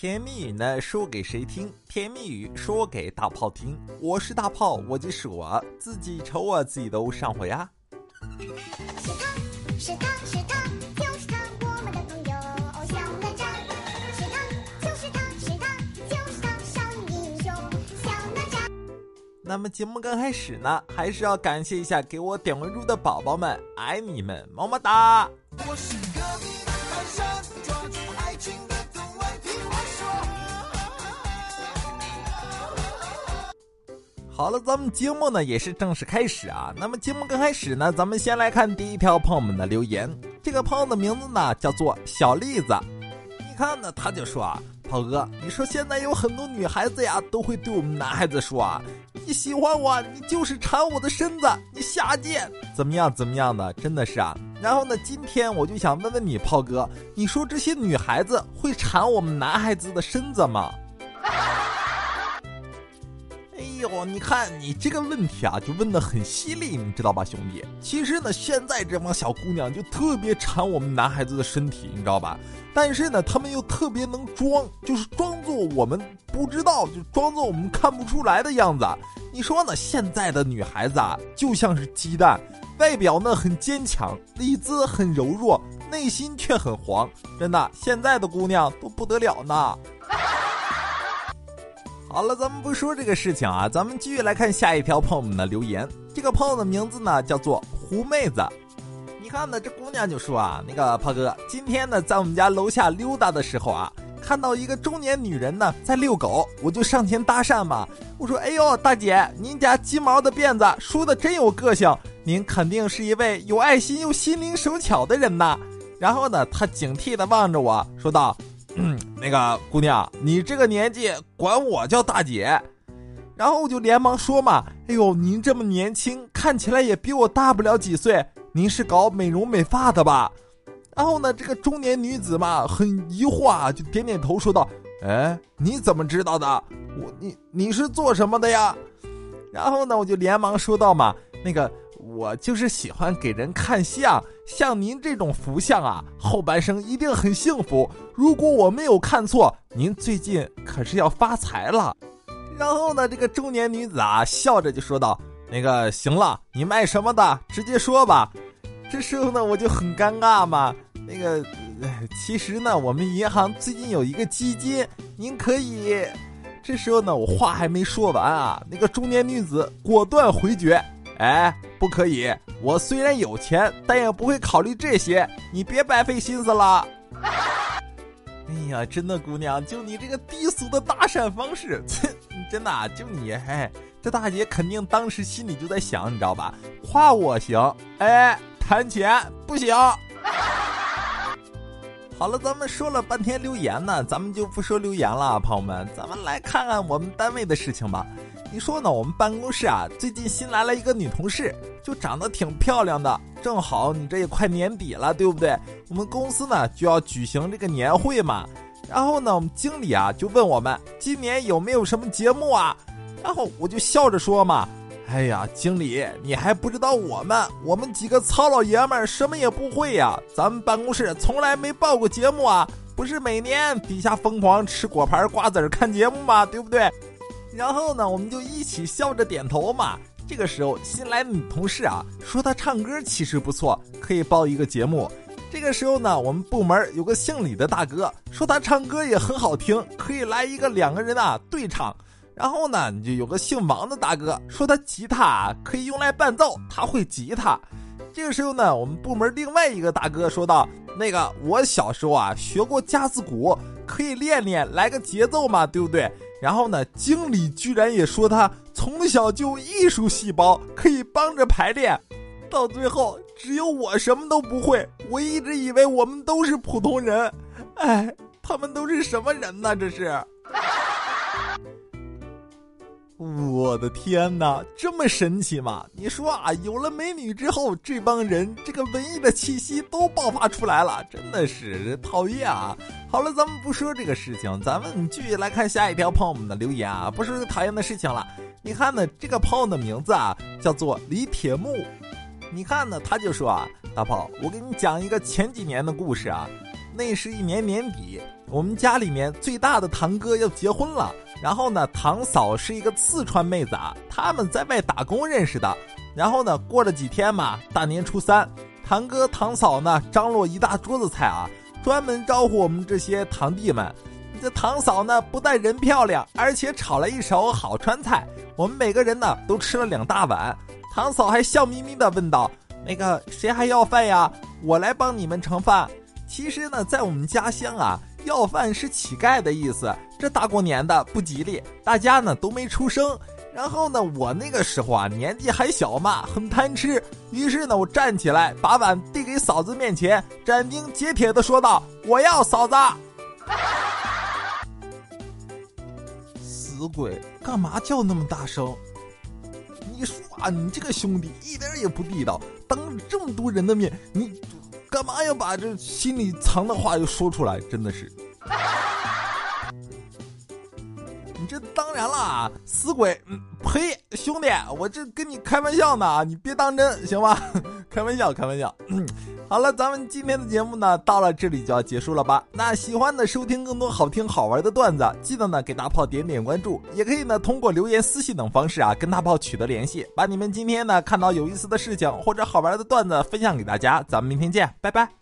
甜蜜语呢，说给谁听？甜蜜语说给大炮听。我是大炮，我就是我自己瞅我自己都上火呀。是他是他是他，就是他，我们的朋友小哪吒。是他就是他是他就是他，少年英雄小哪吒。那么节目刚开始呢，还是要感谢一下给我点关注的宝宝们，爱你们，么么哒！我是隔好了，咱们节目呢也是正式开始啊。那么节目刚开始呢，咱们先来看第一条朋友们的留言。这个朋友的名字呢叫做小栗子，你看呢，他就说啊，炮哥，你说现在有很多女孩子呀，都会对我们男孩子说啊，你喜欢我，你就是馋我的身子，你下贱，怎么样怎么样的，真的是啊。然后呢，今天我就想问问你，炮哥，你说这些女孩子会馋我们男孩子的身子吗？哎呦，你看你这个问题啊，就问的很犀利，你知道吧，兄弟？其实呢，现在这帮小姑娘就特别馋我们男孩子的身体，你知道吧？但是呢，她们又特别能装，就是装作我们不知道，就装作我们看不出来的样子。你说呢？现在的女孩子啊，就像是鸡蛋，外表呢很坚强，里子很柔弱，内心却很黄。真的，现在的姑娘都不得了呢。好了，咱们不说这个事情啊，咱们继续来看下一条朋友们的留言。这个朋友的名字呢叫做胡妹子。你看呢，这姑娘就说啊，那个炮哥，今天呢在我们家楼下溜达的时候啊，看到一个中年女人呢在遛狗，我就上前搭讪嘛。我说，哎呦，大姐，您家鸡毛的辫子梳的真有个性，您肯定是一位有爱心又心灵手巧的人呐。然后呢，她警惕的望着我说道。嗯，那个姑娘，你这个年纪管我叫大姐，然后我就连忙说嘛，哎呦，您这么年轻，看起来也比我大不了几岁，您是搞美容美发的吧？然后呢，这个中年女子嘛，很疑惑啊，就点点头说道，哎，你怎么知道的？我你你是做什么的呀？然后呢，我就连忙说道嘛，那个。我就是喜欢给人看相，像您这种福相啊，后半生一定很幸福。如果我没有看错，您最近可是要发财了。然后呢，这个中年女子啊，笑着就说道：“那个行了，你卖什么的，直接说吧。”这时候呢，我就很尴尬嘛。那个，其实呢，我们银行最近有一个基金，您可以。这时候呢，我话还没说完啊，那个中年女子果断回绝。哎，不可以！我虽然有钱，但也不会考虑这些。你别白费心思了。哎呀，真的，姑娘，就你这个低俗的搭讪方式，真的，就你，哎，这大姐肯定当时心里就在想，你知道吧？夸我行，哎，谈钱不行。好了，咱们说了半天留言呢，咱们就不说留言了，朋友们，咱们来看看我们单位的事情吧。你说呢？我们办公室啊，最近新来了一个女同事，就长得挺漂亮的。正好你这也快年底了，对不对？我们公司呢就要举行这个年会嘛。然后呢，我们经理啊就问我们今年有没有什么节目啊？然后我就笑着说嘛：“哎呀，经理，你还不知道我们？我们几个糙老爷们儿什么也不会呀。咱们办公室从来没报过节目啊，不是每年底下疯狂吃果盘瓜子看节目吗？对不对？”然后呢，我们就一起笑着点头嘛。这个时候，新来的女同事啊说她唱歌其实不错，可以报一个节目。这个时候呢，我们部门有个姓李的大哥说他唱歌也很好听，可以来一个两个人啊对唱。然后呢，就有个姓王的大哥说他吉他可以用来伴奏，他会吉他。这个时候呢，我们部门另外一个大哥说道：“那个我小时候啊学过架子鼓，可以练练，来个节奏嘛，对不对？”然后呢，经理居然也说他从小就艺术细胞，可以帮着排练。到最后，只有我什么都不会。我一直以为我们都是普通人，哎，他们都是什么人呢？这是。我的天哪，这么神奇吗？你说啊，有了美女之后，这帮人这个文艺的气息都爆发出来了，真的是讨厌啊！好了，咱们不说这个事情，咱们继续来看下一条朋友们的留言啊，不说讨厌的事情了。你看呢，这个朋友的名字啊叫做李铁木，你看呢，他就说啊，大炮，我给你讲一个前几年的故事啊。那是一年年底，我们家里面最大的堂哥要结婚了，然后呢，堂嫂是一个四川妹子啊，他们在外打工认识的。然后呢，过了几天嘛，大年初三，堂哥堂嫂呢张罗一大桌子菜啊，专门招呼我们这些堂弟们。这堂嫂呢不但人漂亮，而且炒了一手好川菜，我们每个人呢都吃了两大碗。堂嫂还笑眯眯的问道：“那个谁还要饭呀？我来帮你们盛饭。”其实呢，在我们家乡啊，要饭是乞丐的意思，这大过年的不吉利，大家呢都没出声。然后呢，我那个时候啊，年纪还小嘛，很贪吃，于是呢，我站起来，把碗递给嫂子面前，斩钉截铁的说道：“我要嫂子。”死鬼，干嘛叫那么大声？你说啊，你这个兄弟一点也不地道，当着这么多人的面，你。干嘛要把这心里藏的话又说出来？真的是，你这当然啦，死鬼！呸，兄弟，我这跟你开玩笑呢，你别当真，行吗？开玩笑，开玩笑。好了，咱们今天的节目呢，到了这里就要结束了吧？那喜欢的收听更多好听好玩的段子，记得呢给大炮点点关注，也可以呢通过留言、私信等方式啊跟大炮取得联系，把你们今天呢看到有意思的事情或者好玩的段子分享给大家。咱们明天见，拜拜。